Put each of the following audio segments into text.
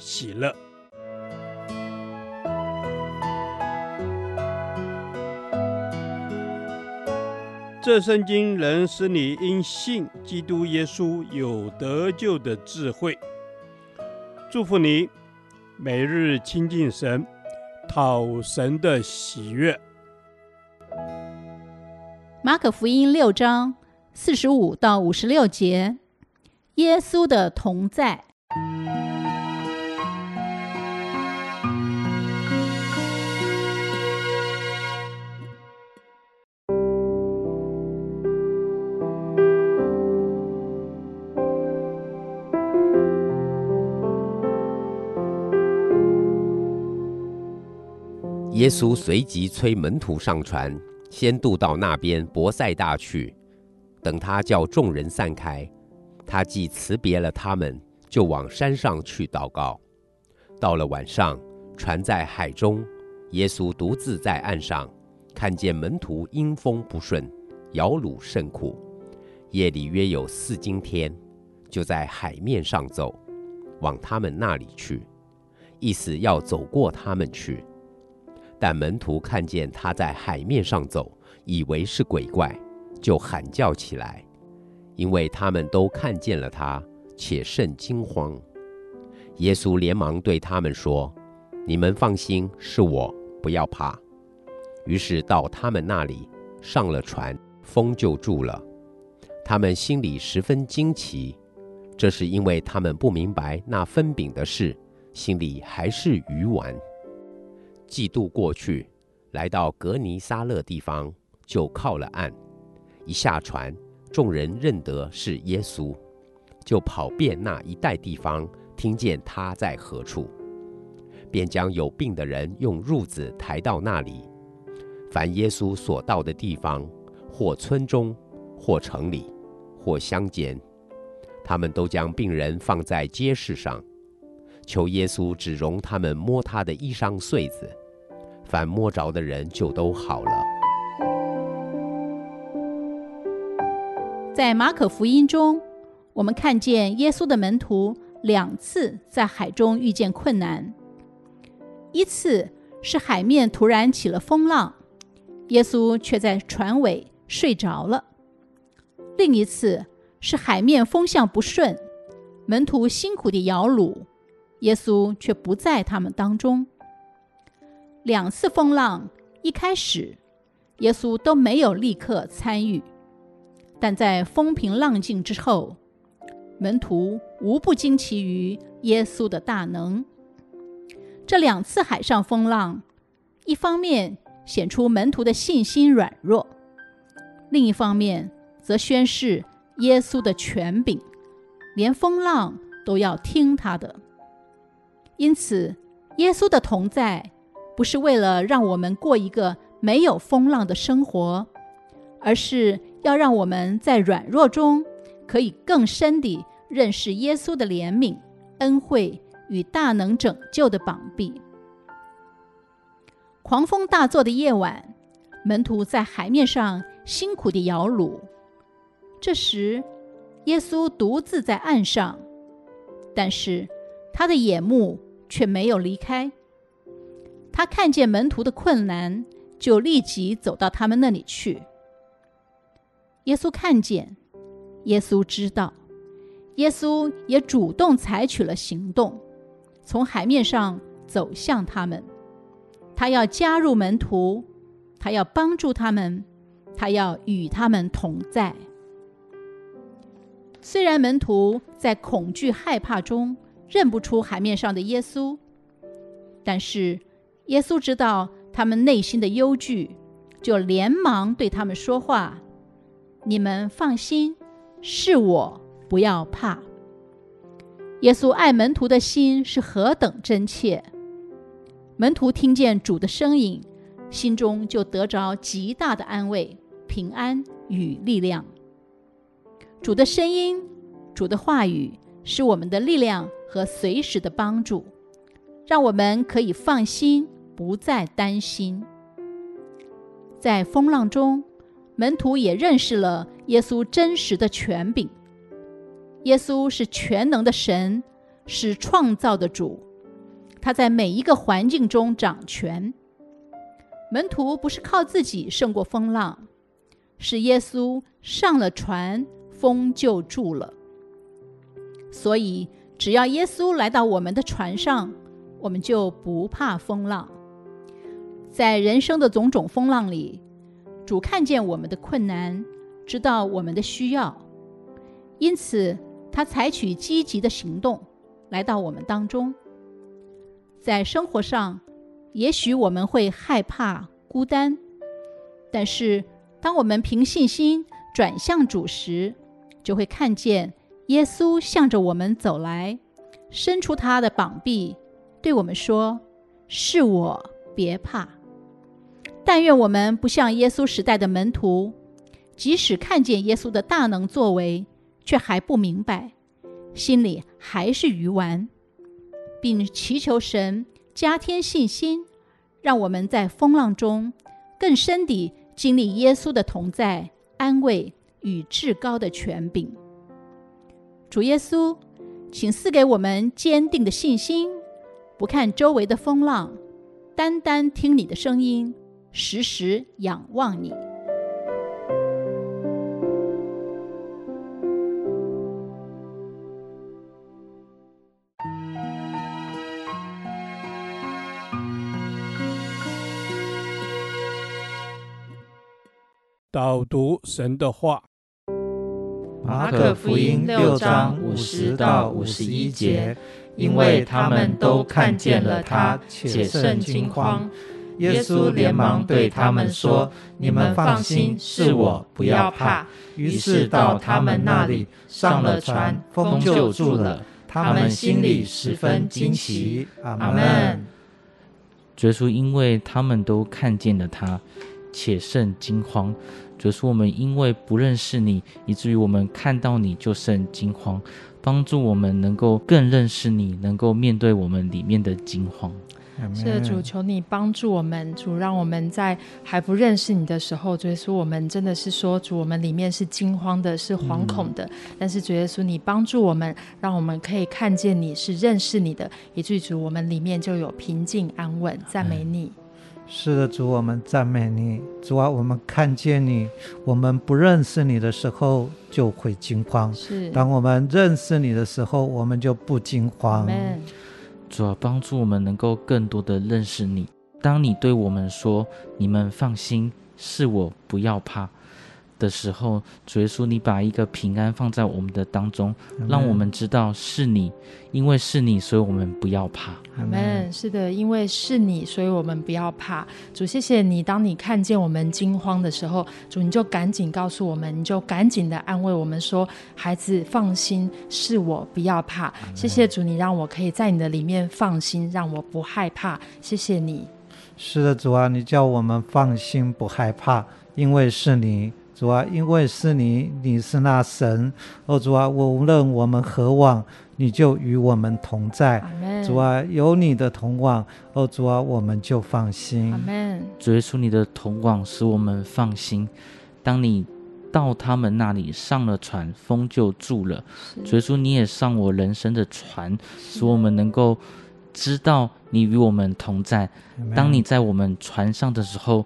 喜乐。这圣经能使你因信基督耶稣有得救的智慧。祝福你，每日亲近神，讨神的喜悦。马可福音六章四十五到五十六节，耶稣的同在。耶稣随即催门徒上船。先渡到那边伯赛大去，等他叫众人散开，他既辞别了他们，就往山上去祷告。到了晚上，船在海中，耶稣独自在岸上，看见门徒因风不顺，摇橹甚苦。夜里约有四更天，就在海面上走，往他们那里去，意思要走过他们去。但门徒看见他在海面上走，以为是鬼怪，就喊叫起来，因为他们都看见了他，且甚惊慌。耶稣连忙对他们说：“你们放心，是我，不要怕。”于是到他们那里，上了船，风就住了。他们心里十分惊奇，这是因为他们不明白那分饼的事，心里还是愚顽。既渡过去，来到革尼撒勒地方，就靠了岸。一下船，众人认得是耶稣，就跑遍那一带地方，听见他在何处，便将有病的人用褥子抬到那里。凡耶稣所到的地方，或村中，或城里，或乡间，他们都将病人放在街市上，求耶稣只容他们摸他的衣裳穗子。凡摸着的人就都好了。在马可福音中，我们看见耶稣的门徒两次在海中遇见困难。一次是海面突然起了风浪，耶稣却在船尾睡着了；另一次是海面风向不顺，门徒辛苦地摇橹，耶稣却不在他们当中。两次风浪一开始，耶稣都没有立刻参与，但在风平浪静之后，门徒无不惊奇于耶稣的大能。这两次海上风浪，一方面显出门徒的信心软弱，另一方面则宣示耶稣的权柄，连风浪都要听他的。因此，耶稣的同在。不是为了让我们过一个没有风浪的生活，而是要让我们在软弱中可以更深地认识耶稣的怜悯、恩惠与大能拯救的膀臂。狂风大作的夜晚，门徒在海面上辛苦地摇橹。这时，耶稣独自在岸上，但是他的眼目却没有离开。他看见门徒的困难，就立即走到他们那里去。耶稣看见，耶稣知道，耶稣也主动采取了行动，从海面上走向他们。他要加入门徒，他要帮助他们，他要与他们同在。虽然门徒在恐惧害怕中认不出海面上的耶稣，但是，耶稣知道他们内心的忧惧，就连忙对他们说话：“你们放心，是我，不要怕。”耶稣爱门徒的心是何等真切。门徒听见主的声音，心中就得着极大的安慰、平安与力量。主的声音、主的话语是我们的力量和随时的帮助，让我们可以放心，不再担心。在风浪中，门徒也认识了耶稣真实的权柄。耶稣是全能的神，是创造的主。他在每一个环境中掌权。门徒不是靠自己胜过风浪，是耶稣上了船，风就住了。所以，只要耶稣来到我们的船上，我们就不怕风浪。在人生的种种风浪里，主看见我们的困难，知道我们的需要，因此他采取积极的行动，来到我们当中。在生活上，也许我们会害怕、孤单，但是当我们凭信心转向主时，就会看见耶稣向着我们走来，伸出他的膀臂，对我们说：“是我，别怕。”但愿我们不像耶稣时代的门徒，即使看见耶稣的大能作为，却还不明白，心里还是愚顽。并祈求神加添信心，让我们在风浪中更深地经历耶稣的同在、安慰与至高的权柄。主耶稣，请赐给我们坚定的信心，不看周围的风浪，单单听你的声音，时时仰望你。导读神的话，马可福音六章五十到五十一节，因为他们都看见了他，且甚惊慌。耶稣连忙对他们说：“你们放心，是我，不要怕。”于是到他们那里，上了船，风就住了。他们心里十分惊奇。阿门。耶稣因为他们都看见了他。且甚惊慌，就是我们因为不认识你，以至于我们看到你就甚惊慌。帮助我们能够更认识你，能够面对我们里面的惊慌。是的，主，求你帮助我们，主，让我们在还不认识你的时候，主耶稣，我们真的是说，主，我们里面是惊慌的，是惶恐的。嗯、但是主耶稣，你帮助我们，让我们可以看见你是认识你的，以至于主，我们里面就有平静安稳。赞美你。嗯是的，主，我们赞美你。主啊，我们看见你，我们不认识你的时候就会惊慌；是，当我们认识你的时候，我们就不惊慌。主要，帮助我们能够更多的认识你。当你对我们说：“你们放心，是我，不要怕。”的时候，主耶稣，你把一个平安放在我们的当中，让我们知道是你，因为是你，所以我们不要怕。阿门。是的，因为是你，所以我们不要怕。主，谢谢你。当你看见我们惊慌的时候，主你就赶紧告诉我们，你就赶紧的安慰我们说：“孩子，放心，是我，不要怕。”谢谢主，你让我可以在你的里面放心，让我不害怕。谢谢你。是的，主啊，你叫我们放心，不害怕，因为是你。主啊，因为是你，你是那神。哦，主啊，无论我们何往，你就与我们同在。主啊，有你的同往，哦，主啊，我们就放心。主耶稣，你的同往使我们放心。当你到他们那里上了船，风就住了。主耶稣，你也上我人生的船，使我们能够知道你与我们同在。当你在我们船上的时候，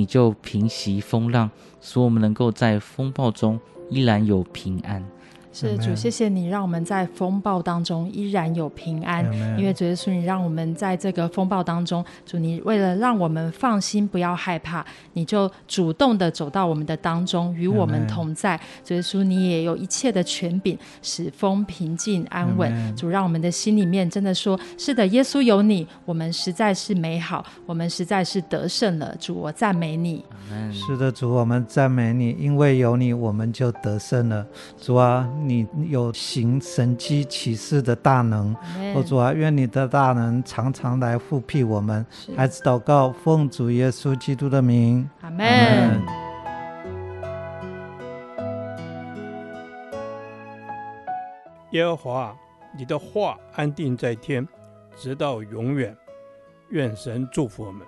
你就平息风浪，使我们能够在风暴中依然有平安。是主，谢谢你让我们在风暴当中依然有平安，因为主耶稣，你让我们在这个风暴当中，主你为了让我们放心，不要害怕，你就主动的走到我们的当中，与我们同在。主耶稣，你也有一切的权柄，使风平静安稳。主让我们的心里面真的说，是的，耶稣有你，我们实在是美好，我们实在是得胜了。主，我赞美你。是的，主，我们赞美你，因为有你，我们就得胜了。主啊。你有行神迹奇事的大能。我，主啊，愿你的大能常常来复辟我们。孩子祷告，奉主耶稣基督的名。阿门。耶和华，你的话安定在天，直到永远。愿神祝福我们。